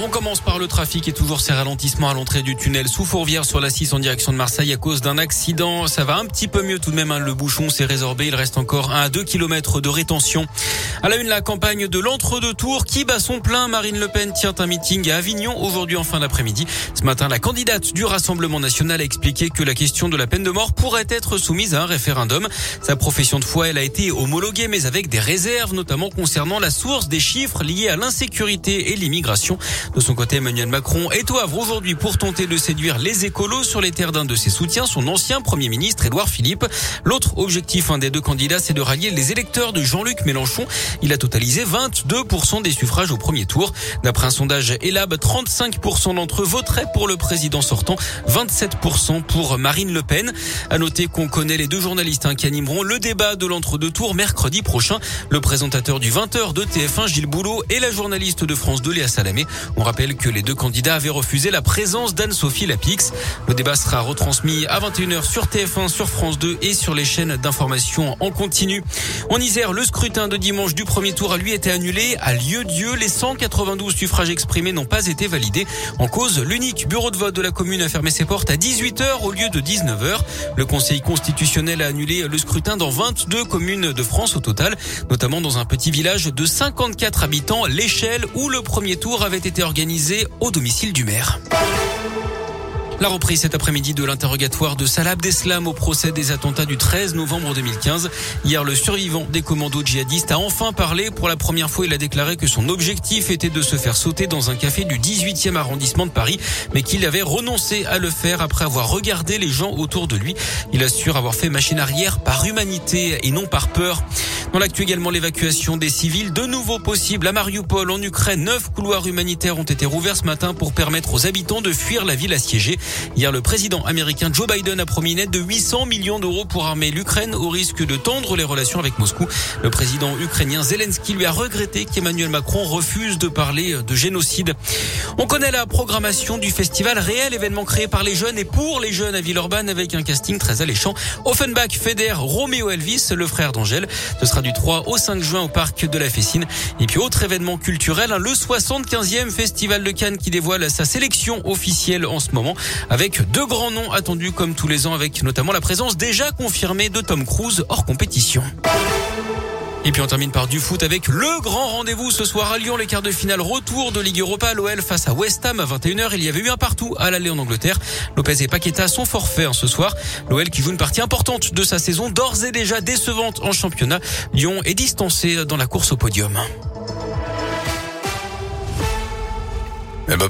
On commence par le trafic et toujours ces ralentissements à l'entrée du tunnel sous Fourvière sur la 6 en direction de Marseille à cause d'un accident. Ça va un petit peu mieux tout de même. Hein. Le bouchon s'est résorbé. Il reste encore 1 à 2 km de rétention. À la une, la campagne de l'entre-deux-tours qui bat son plein. Marine Le Pen tient un meeting à Avignon aujourd'hui en fin d'après-midi. Ce matin, la candidate du Rassemblement national a expliqué que la question de la peine de mort pourrait être soumise à un référendum. Sa profession de foi, elle a été homologuée, mais avec des réserves, notamment concernant la source des chiffres liés à l'insécurité et l'immigration. De son côté, Emmanuel Macron est aujourd'hui pour tenter de séduire les écolos sur les terres d'un de ses soutiens, son ancien Premier ministre Édouard Philippe. L'autre objectif un des deux candidats, c'est de rallier les électeurs de Jean-Luc Mélenchon. Il a totalisé 22% des suffrages au premier tour. D'après un sondage Elab, 35% d'entre eux voteraient pour le président sortant, 27% pour Marine Le Pen. À noter qu'on connaît les deux journalistes hein, qui animeront le débat de l'entre-deux tours mercredi prochain. Le présentateur du 20h de TF1, Gilles Boulot, et la journaliste de France 2, Léa Salamé. On rappelle que les deux candidats avaient refusé la présence d'Anne-Sophie Lapix. Le débat sera retransmis à 21h sur TF1, sur France 2 et sur les chaînes d'information en continu. En Isère, le scrutin de dimanche du premier tour a lui été annulé. À lieu-dieu, les 192 suffrages exprimés n'ont pas été validés. En cause, l'unique bureau de vote de la commune a fermé ses portes à 18h au lieu de 19h. Le Conseil constitutionnel a annulé le scrutin dans 22 communes de France au total, notamment dans un petit village de 54 habitants, l'échelle où le premier tour avait été organisé organisé au domicile du maire. La reprise cet après-midi de l'interrogatoire de Salah Abdeslam au procès des attentats du 13 novembre 2015. Hier, le survivant des commandos djihadistes a enfin parlé. Pour la première fois, il a déclaré que son objectif était de se faire sauter dans un café du 18e arrondissement de Paris, mais qu'il avait renoncé à le faire après avoir regardé les gens autour de lui. Il assure avoir fait machine arrière par humanité et non par peur. Dans l'actu également, l'évacuation des civils de nouveau possible à Mariupol en Ukraine. Neuf couloirs humanitaires ont été rouverts ce matin pour permettre aux habitants de fuir la ville assiégée. Hier, le président américain Joe Biden a promis une aide de 800 millions d'euros pour armer l'Ukraine au risque de tendre les relations avec Moscou. Le président ukrainien Zelensky lui a regretté qu'Emmanuel Macron refuse de parler de génocide. On connaît la programmation du festival réel événement créé par les jeunes et pour les jeunes à Villeurbanne avec un casting très alléchant. Offenbach fédère Roméo Elvis, le frère d'Angèle. Ce sera du 3 au 5 juin au parc de la Fessine. Et puis autre événement culturel, hein, le 75e festival de Cannes qui dévoile sa sélection officielle en ce moment avec deux grands noms attendus comme tous les ans avec notamment la présence déjà confirmée de Tom Cruise hors compétition. Et puis on termine par du foot avec le grand rendez-vous ce soir à Lyon, les quarts de finale retour de Ligue Europa, l'OL face à West Ham à 21h. Il y avait eu un partout à l'aller en Angleterre. Lopez et Paqueta sont forfaits hein, ce soir. L'OL qui joue une partie importante de sa saison, d'ores et déjà décevante en championnat. Lyon est distancé dans la course au podium.